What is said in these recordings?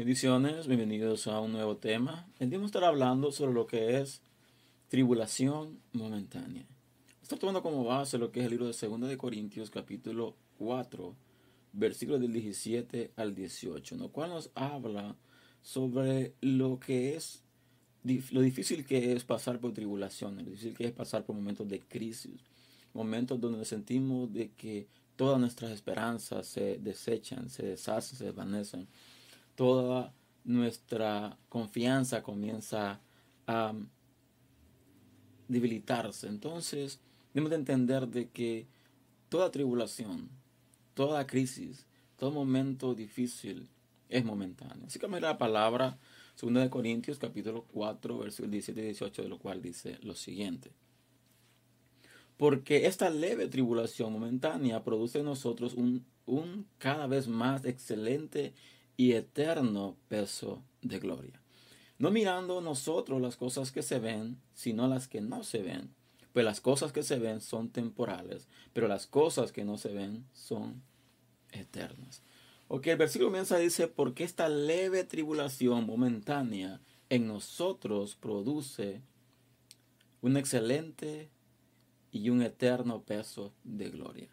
Bendiciones, bienvenidos a un nuevo tema. El día vamos a estar hablando sobre lo que es tribulación momentánea. Estoy tomando como base lo que es el libro de 2 de Corintios capítulo 4, versículos del 17 al 18, en lo cual nos habla sobre lo que es lo difícil que es pasar por tribulaciones, lo difícil que es pasar por momentos de crisis, momentos donde sentimos de que todas nuestras esperanzas se desechan, se deshacen, se desvanecen. Toda nuestra confianza comienza a debilitarse. Entonces, debemos de entender de que toda tribulación, toda crisis, todo momento difícil es momentáneo. Así que la palabra 2 de Corintios capítulo 4, versículos 17 y 18, de lo cual dice lo siguiente. Porque esta leve tribulación momentánea produce en nosotros un, un cada vez más excelente y eterno peso de gloria. No mirando nosotros las cosas que se ven, sino las que no se ven. Pues las cosas que se ven son temporales, pero las cosas que no se ven son eternas. Ok, el versículo comienza dice, porque esta leve tribulación momentánea en nosotros produce un excelente y un eterno peso de gloria.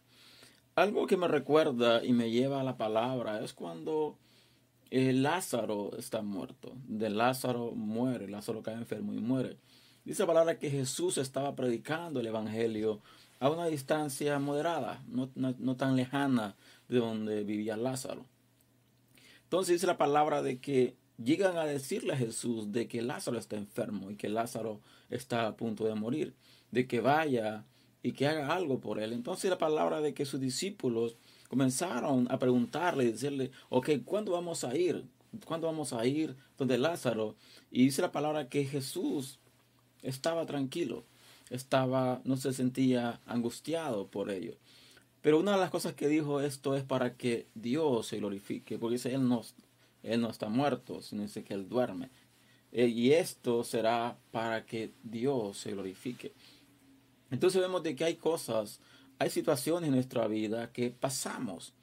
Algo que me recuerda y me lleva a la palabra es cuando eh, Lázaro está muerto. De Lázaro muere, Lázaro cae enfermo y muere. Dice la palabra que Jesús estaba predicando el Evangelio a una distancia moderada, no, no tan lejana de donde vivía Lázaro. Entonces dice la palabra de que llegan a decirle a Jesús de que Lázaro está enfermo y que Lázaro está a punto de morir de que vaya y que haga algo por él. Entonces la palabra de que sus discípulos comenzaron a preguntarle y decirle, ok, ¿cuándo vamos a ir? ¿Cuándo vamos a ir donde Lázaro? Y dice la palabra que Jesús estaba tranquilo, estaba, no se sentía angustiado por ello. Pero una de las cosas que dijo esto es para que Dios se glorifique, porque dice, Él no, él no está muerto, sino dice que Él duerme. Eh, y esto será para que Dios se glorifique. Entonces vemos de que hay cosas, hay situaciones en nuestra vida que pasamos.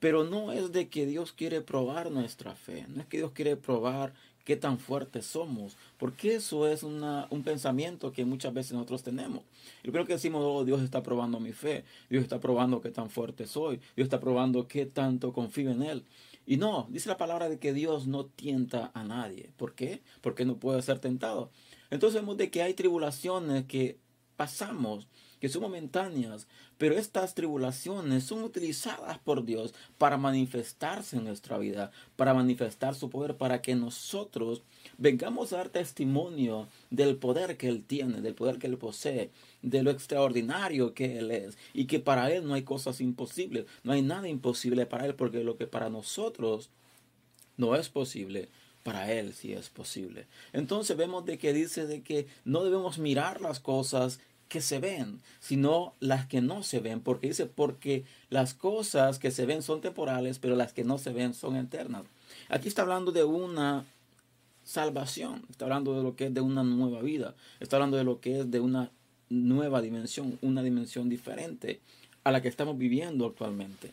Pero no es de que Dios quiere probar nuestra fe, no es que Dios quiere probar qué tan fuertes somos, porque eso es un pensamiento que muchas veces nosotros tenemos. Yo creo que decimos, oh, Dios está probando mi fe, Dios está probando qué tan fuerte soy, Dios está probando qué tanto confío en Él. Y no, dice la palabra de que Dios no tienta a nadie. ¿Por qué? Porque no puede ser tentado. Entonces vemos de que hay tribulaciones que pasamos, que son momentáneas, pero estas tribulaciones son utilizadas por Dios para manifestarse en nuestra vida, para manifestar su poder, para que nosotros vengamos a dar testimonio del poder que Él tiene, del poder que Él posee, de lo extraordinario que Él es, y que para Él no hay cosas imposibles, no hay nada imposible para Él, porque lo que para nosotros no es posible, para él sí es posible. Entonces vemos de que dice de que no debemos mirar las cosas que se ven, sino las que no se ven, porque dice, porque las cosas que se ven son temporales, pero las que no se ven son eternas. Aquí está hablando de una salvación, está hablando de lo que es de una nueva vida, está hablando de lo que es de una nueva dimensión, una dimensión diferente a la que estamos viviendo actualmente.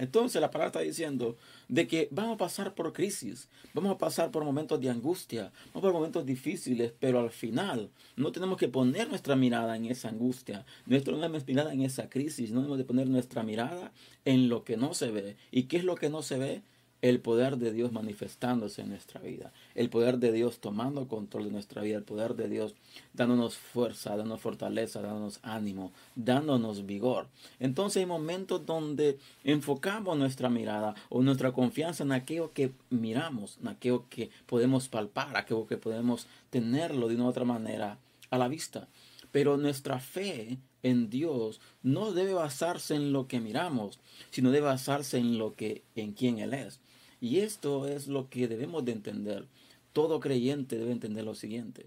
Entonces la palabra está diciendo de que vamos a pasar por crisis, vamos a pasar por momentos de angustia, vamos por momentos difíciles, pero al final no tenemos que poner nuestra mirada en esa angustia, nuestra mirada en esa crisis, no tenemos que poner nuestra mirada en lo que no se ve. ¿Y qué es lo que no se ve? El poder de Dios manifestándose en nuestra vida, el poder de Dios tomando control de nuestra vida, el poder de Dios dándonos fuerza, dándonos fortaleza, dándonos ánimo, dándonos vigor. Entonces hay momentos donde enfocamos nuestra mirada o nuestra confianza en aquello que miramos, en aquello que podemos palpar, aquello que podemos tenerlo de una otra manera a la vista. Pero nuestra fe en Dios no debe basarse en lo que miramos, sino debe basarse en lo que en quién él es. Y esto es lo que debemos de entender. Todo creyente debe entender lo siguiente.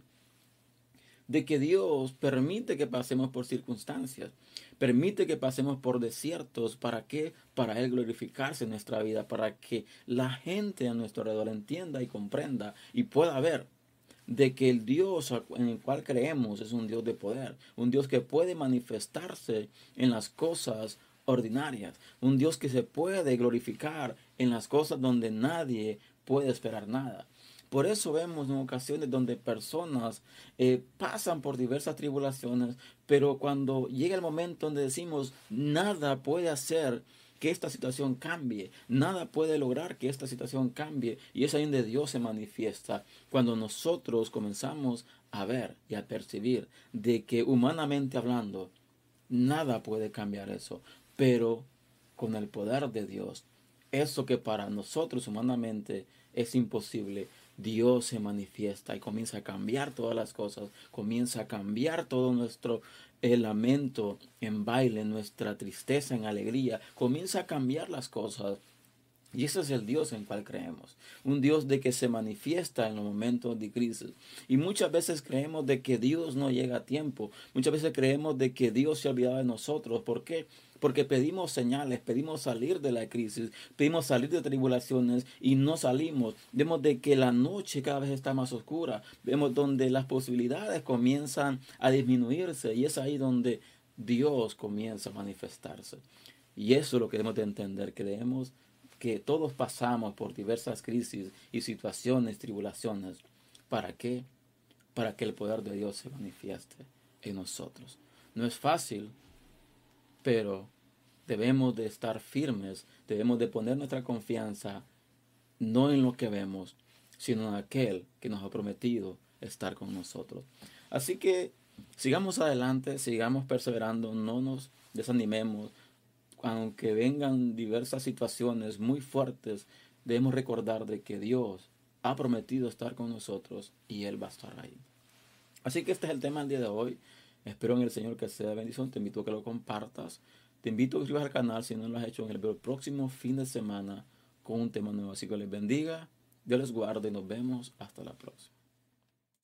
De que Dios permite que pasemos por circunstancias, permite que pasemos por desiertos. ¿Para qué? Para Él glorificarse en nuestra vida, para que la gente a nuestro alrededor entienda y comprenda y pueda ver de que el Dios en el cual creemos es un Dios de poder, un Dios que puede manifestarse en las cosas ordinarias, un Dios que se puede glorificar en las cosas donde nadie puede esperar nada. Por eso vemos en ocasiones donde personas eh, pasan por diversas tribulaciones, pero cuando llega el momento donde decimos nada puede hacer que esta situación cambie, nada puede lograr que esta situación cambie, y es ahí donde Dios se manifiesta, cuando nosotros comenzamos a ver y a percibir de que humanamente hablando, nada puede cambiar eso, pero con el poder de Dios, eso que para nosotros humanamente es imposible, Dios se manifiesta y comienza a cambiar todas las cosas, comienza a cambiar todo nuestro el lamento en baile, nuestra tristeza en alegría, comienza a cambiar las cosas. Y ese es el Dios en cual creemos. Un Dios de que se manifiesta en los momentos de crisis. Y muchas veces creemos de que Dios no llega a tiempo. Muchas veces creemos de que Dios se ha olvidado de nosotros. ¿Por qué? Porque pedimos señales, pedimos salir de la crisis, pedimos salir de tribulaciones y no salimos. Vemos de que la noche cada vez está más oscura, vemos donde las posibilidades comienzan a disminuirse y es ahí donde Dios comienza a manifestarse. Y eso es lo que debemos de entender, creemos que todos pasamos por diversas crisis y situaciones, tribulaciones. ¿Para qué? Para que el poder de Dios se manifieste en nosotros. No es fácil, pero debemos de estar firmes, debemos de poner nuestra confianza no en lo que vemos, sino en aquel que nos ha prometido estar con nosotros. Así que sigamos adelante, sigamos perseverando, no nos desanimemos, aunque vengan diversas situaciones muy fuertes, debemos recordar de que Dios ha prometido estar con nosotros y Él va a estar ahí. Así que este es el tema del día de hoy. Espero en el Señor que sea bendición. Te invito a que lo compartas. Te invito a que suscribas al canal si no lo has hecho en el próximo fin de semana con un tema nuevo. Así que les bendiga, Dios les guarde y nos vemos hasta la próxima.